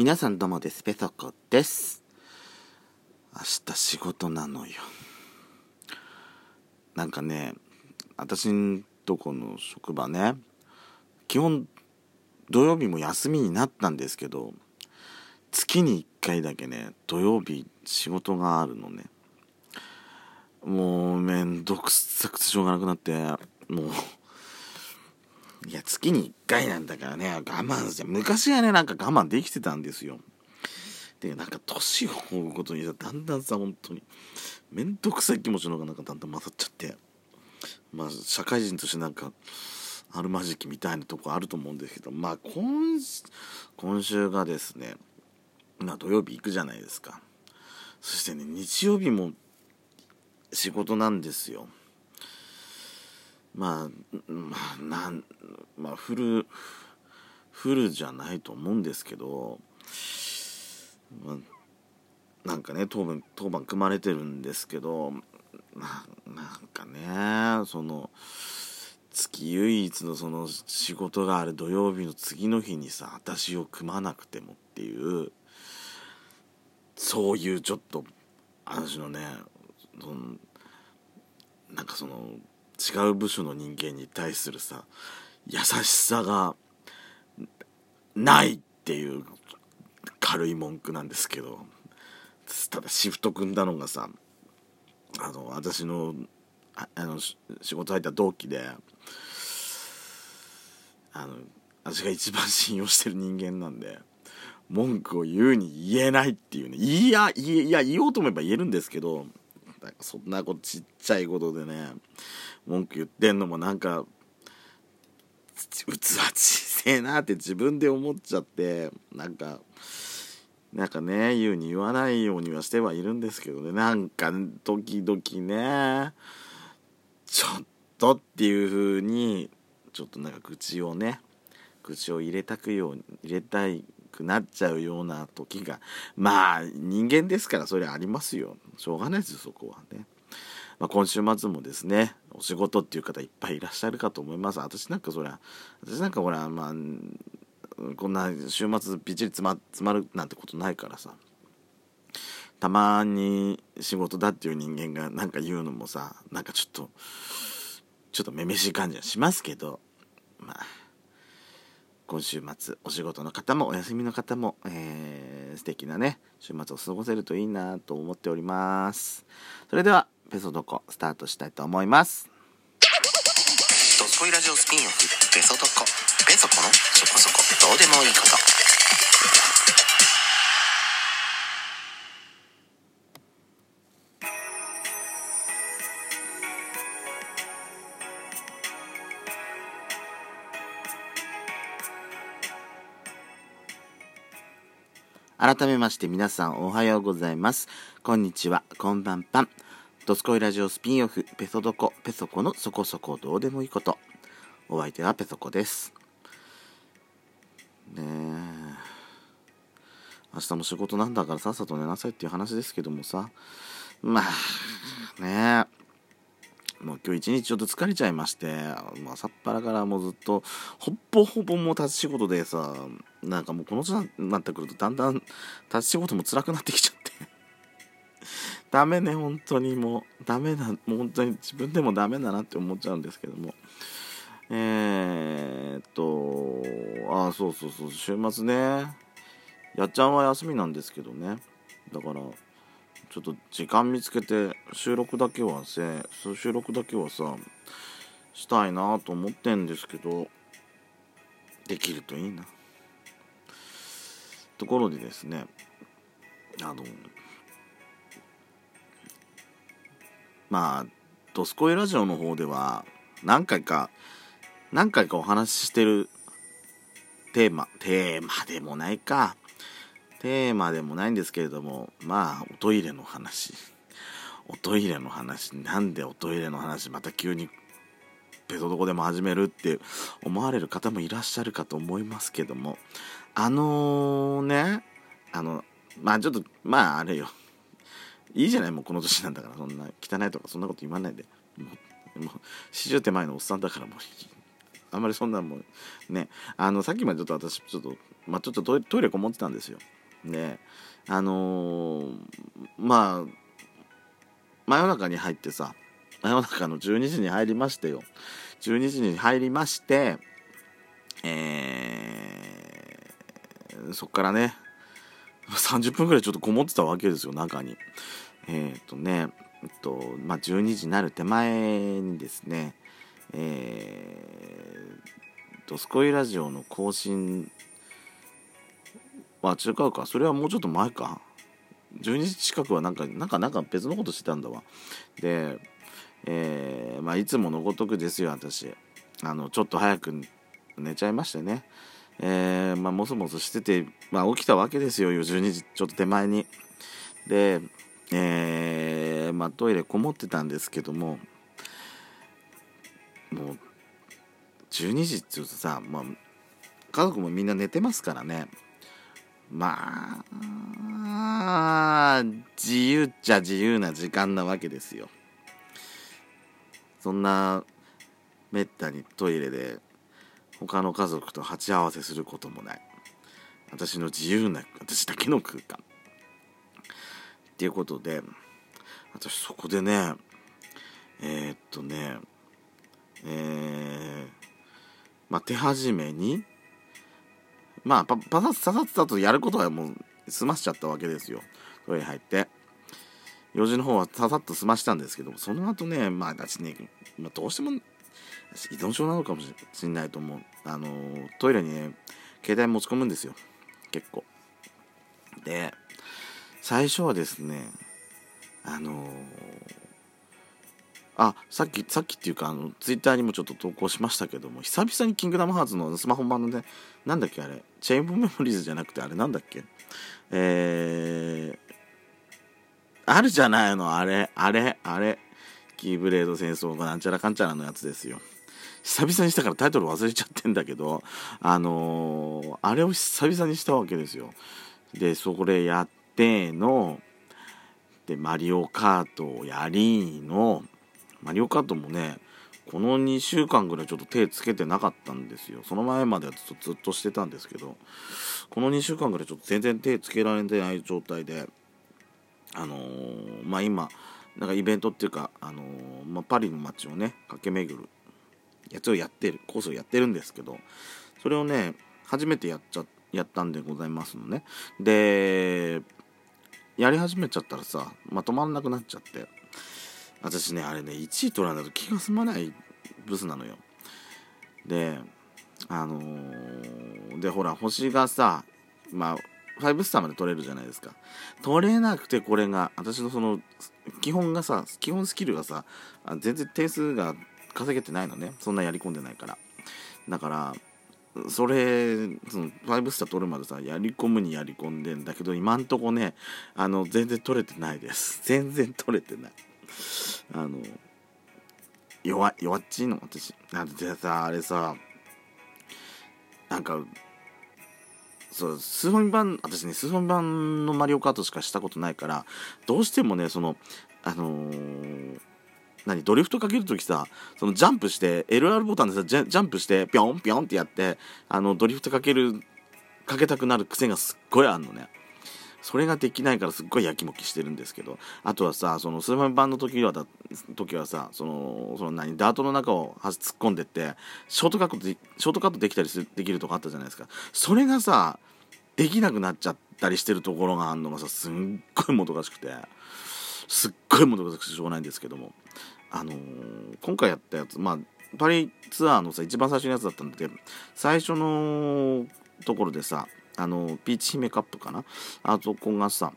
皆さんどうもです。ペソコです。明日仕事なのよ。なんかね私んとこの職場ね基本土曜日も休みになったんですけど月に1回だけね土曜日仕事があるのね。もうめんどくさくてしょうがなくなってもういや、月に1回なんだからね、我慢して、昔はね、なんか我慢できてたんですよ。で、なんか年を追うことにさ、だんだんさ、本当に、めんどくさい気持ちの方がなんかだんだん混ざっちゃって、まあ、社会人としてなんか、あるまじきみたいなとこあると思うんですけど、まあ、今、今週がですね、まあ、土曜日行くじゃないですか。そしてね、日曜日も仕事なんですよ。まあ、まあ、なん、まあ、フル、フルじゃないと思うんですけど、まあ、なんかね、当番、当番組まれてるんですけど、ななんかね、その、月唯一のその仕事がある土曜日の次の日にさ、私を組まなくてもっていう、そういうちょっと、私のね、そのなんかその違う部署の人間に対するさ優しさがないっていう軽い文句なんですけどただシフト組んだのがさあの私のあの仕事入った同期であの私が一番信用してる人間なんで文句を言うに言えないっていうねいやいや言おうと思えば言えるんですけどそんなことちっちゃいことでね文句言ってんのもなんか器小せえなって自分で思っちゃってなんかなんかね言うに言わないようにはしてはいるんですけどねなんか時々ねちょっとっていう風にちょっとなんか口をね口を入れたくように入れたいくなっちゃうような時がまあ人間ですからそれありますよしょうがないですよそこはね。まあ、今週末もですねお仕事っていう方いっぱいいらっしゃるかと思います。私なんかそりゃ私なんかほらまあこんな週末びっちり詰ま詰まるなんてことないからさ。たまに仕事だっていう人間がなんか言うのもさなんかちょっとちょっとめめしい感じはしますけどまあ今週末お仕事の方もお休みの方も、えー、素敵なね週末を過ごせるといいなと思っております。それではペソドコスタートしたいと思います。ドスコイラジオスピンオフペソドコ。ペソコのそこそこ。どうでもいいこと。改めまして皆さんおはようございます。こんにちは、こんばんぱん。ドスコイラジオスピンオフ、ペソドコ、ペソコのそこそこどうでもいいこと。お相手はペソコです。ねえ。明日も仕事なんだからさっさと寝なさいっていう話ですけどもさ。まあ、ねえ。もう今日一日ちょっと疲れちゃいまして、まあ、さっぱらからもうずっと、ほぼほぼもう立ち仕事でさ、なんかもうこの年になってくるとだんだん立ち仕事も辛くなってきちゃってダメね、本当に。もう、ダメだ、もう本当に自分でもダメだなって思っちゃうんですけども。えー、っと、ああ、そうそうそう、週末ね、やっちゃんは休みなんですけどね。だから、ちょっと時間見つけて収録だけはせ収録だけはさしたいなと思ってんですけどできるといいな。ところでですね。あのまあ「ドスコイラジオ」の方では何回か何回かお話ししてるテーマテーマでもないか。テーマでもないんですけれどもまあおトイレの話。おトイレの話なんでおトイレの話また急にペソどこでも始めるって思われる方もいらっしゃるかと思いますけども。あのー、ねあのまあちょっとまああれよ。いいじゃないもうこの年なんだから。そんな汚いとかそんなこと言わないで。もうもう40手前のおっさんだからもう。あんまりそんなもんね。あのさっきまでちょっと私ちょっとまあ、ちょっとトイトイレこもってたんですよ。であのーまあ真夜中に入ってさ真夜中の12時に入りましてよ。12時に入りましてえーそっからね30分ぐらいちょっとこもってたわけですよ中に。えっ、とねえっとまあ12時になる手前にですねえー、ドスコイラジオの更新は違うか。それはもうちょっと前か。12時近くはなんかなんかなんか別のことしてたんだわ。でえーまあいつものごとくですよ私。あのちょっと早く寝ちゃいましてね。えー、まあもそもそしてて、まあ、起きたわけですよ12時ちょっと手前に。でえー、まあトイレこもってたんですけどももう12時っていうとさ、まあ、家族もみんな寝てますからね。まあ自由っちゃ自由な時間なわけですよ。そんなめったにトイレで他の家族と鉢合わせすることもない。私の自由な私だけの空間。っていうことで私そこでねえー、っとねえー、まあ手始めにまあパパサッササッとやることはもう済ましちゃったわけですよ。トイレ入って。用事の方はささっと済ましたんですけどその後ねまあ私ね、まあ、どうしても依存症なのかもしれないと思う。あのトイレにね携帯持ち込むんですよ。結構。で最初はですねあのー、あさっきさっきっていうかあのツイッターにもちょっと投稿しましたけども久々に「キングダムハーツ」のスマホ版のねなんだっけあれチェイン・オブ・メモリーズじゃなくてあれなんだっけ？えー、あるじゃないのあれあれあれ。キーブレード戦争がなんちゃらかんちゃらのやつですよ。久々にしたからタイトル忘れちゃってんだけどあのー、あれを久々にしたわけですよ。でそれやってのでマリオカートをやりのマリオカートもねこの2週間ぐらいちょっと手つけてなかったんですよ。その前まではずっとずっとしてたんですけどこの2週間ぐらいちょっと全然手つけられてない状態であのー、まあ今なんかイベントっていうか、あのー、まあ、パリの街をね駆け巡るやつをやってるコースをやってるんですけどそれをね初めてやっちゃやったんでございますのね。でやり始めちゃったらさまとまんなくなっちゃって。私ねあれね1位取らないと気が済まないブスなのよ。であのー、でほら星がさまあ5スターまで取れるじゃないですか。取れなくてこれが私のその基本がさ基本スキルがさ全然点数が稼げてないのね。そんなやり込んでないから。だからそれその5スター取るまでさやり込むにやり込んでんだけど今んとこねあの全然取れてないです。全然取れてない。あの弱弱っちいの私。なんでさあれさなんかそうスーファミ版私ねスーファミ版のマリオカートしかしたことないからどうしてもねそのあのー何ドリフトかけるときさそのジャンプして LR ボタンでさジャンプしてピョンピョンってやってあのドリフトかけるかけたくなる癖がすっごいあんのね。それができないからすっごいやきもきしてるんですけど。あとはさそのスーパー版の時はだ時はさそのその何ダートの中を突っ込んでってショートカットでショートカットできたりするできるとこあったじゃないですか。それがさできなくなっちゃったりしてるところがあるのがさすっごいもどかしくて。すっごいもどかしょうがないんですけども。あのー、今回やったやつまあパリツアーのさ一番最初のやつだったんだけど最初のところでさあのピーチ姫カップかな？あそこがさ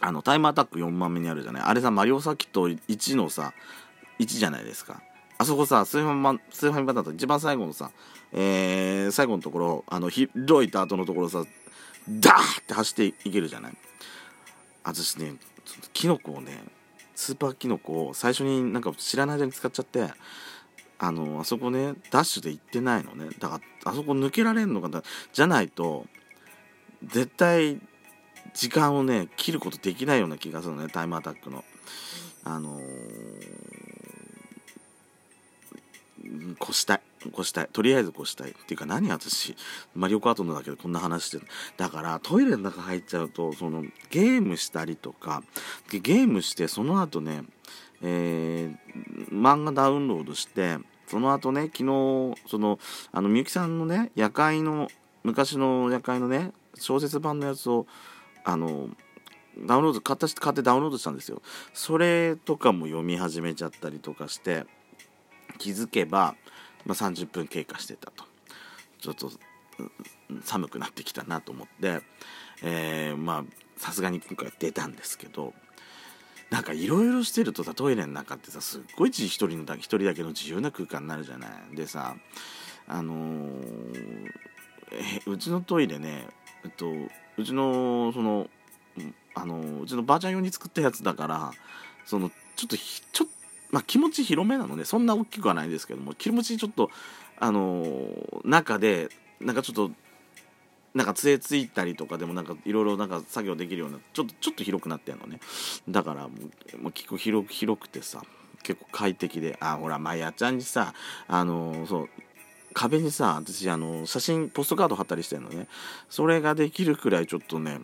あのタイムアタック4番目にあるじゃない？あれさマリオサキット1のさ1じゃないですか。あそこさスーファミ版スーファミ版だと一番最後のさ、えー、最後のところあの広いタートのところさダーって走っていけるじゃない？私ねキノコをねスーパーキノコを最初になんか知らない間に使っちゃってあのあそこねダッシュで行ってないのね。だからあそこ抜けられんのかなじゃないと絶対時間をね切ることできないような気がするのねタイムアタックの。あのー、越したい。越したいとりあえず越したいっていうか何私マリオカートのだけでこんな話してるだからトイレの中入っちゃうとそのゲームしたりとかゲームしてその後ねえー、漫画ダウンロードしてその後ね昨日そのあのみゆきさんのね夜会の昔の夜会のね小説版のやつをあのダウンロード買った買ってダウンロードしたんですよ。それとかも読み始めちゃったりとかして気づけば、まあ、30分経過してたと。ちょっと寒くなってきたなと思って、えー、まあさすがに今回出たんですけどなんかいろいろしてるとさトイレの中ってさすっごい一人の一人だけの自由な空間になるじゃない。でさあのー、うちのトイレねえっとうちのそのあのうちのばあちゃん用に作ったやつだからそのちょっとひちょっとまあ、気持ち広めなのでそんな大きくはないですけども気持ちちょっとあのー、中でなんかちょっとなんか杖ついたりとかでもなんかいろいろなんか作業できるようなちょっとちょっと広くなってんのね。だからもう結構広く広くてさ結構快適であほらまやちゃんにさあのー、そう壁にさ私あの写真ポストカード貼ったりしてるのね。それができるくらいちょっとね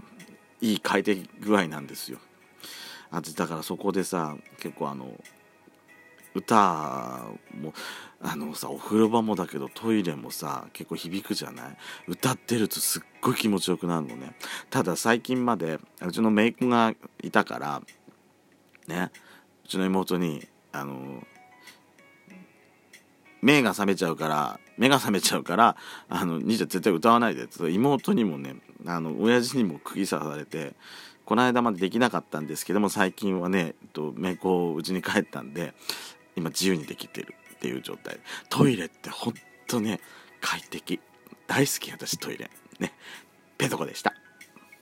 いい快適具合なんですよ。あだからそこでさ結構あの歌もあのさお風呂場もだけどトイレもさ結構響くじゃない？歌ってるとすっごい気持ちよくなるのね。ただ最近までうちの姪っ子がいたからねうちの妹にあの目が覚めちゃうから目が覚めちゃうからあの兄ちゃん絶対歌わないでって妹にもねあの親父にも釘刺されてこの間までできなかったんですけども最近はね、えっと、姪っ子うちに帰ったんで今自由にできてるっていう状態。トイレってほんとね快適。大好き私トイレ。ね。ペトコでした。